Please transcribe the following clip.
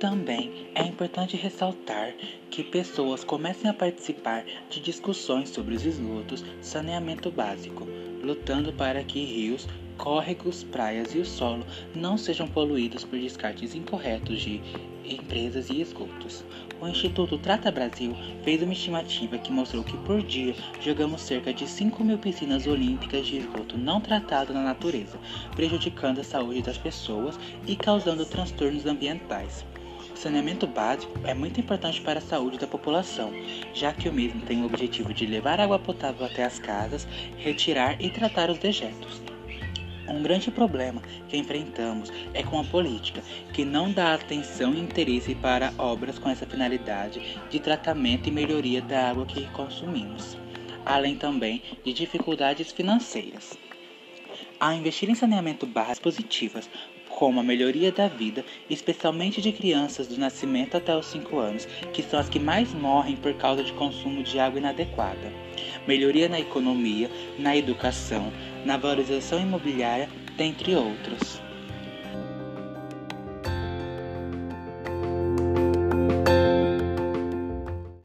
Também é importante ressaltar que pessoas comecem a participar de discussões sobre os esgotos, saneamento básico, lutando para que rios, córregos, praias e o solo não sejam poluídos por descartes incorretos de empresas e esgotos. O Instituto Trata Brasil fez uma estimativa que mostrou que por dia jogamos cerca de 5 mil piscinas olímpicas de esgoto não tratado na natureza, prejudicando a saúde das pessoas e causando transtornos ambientais. Saneamento básico é muito importante para a saúde da população, já que o mesmo tem o objetivo de levar água potável até as casas, retirar e tratar os dejetos. Um grande problema que enfrentamos é com a política, que não dá atenção e interesse para obras com essa finalidade de tratamento e melhoria da água que consumimos, além também de dificuldades financeiras. Ao investir em saneamento barras positivas, como a melhoria da vida, especialmente de crianças do nascimento até os 5 anos, que são as que mais morrem por causa de consumo de água inadequada. Melhoria na economia, na educação, na valorização imobiliária, dentre outros.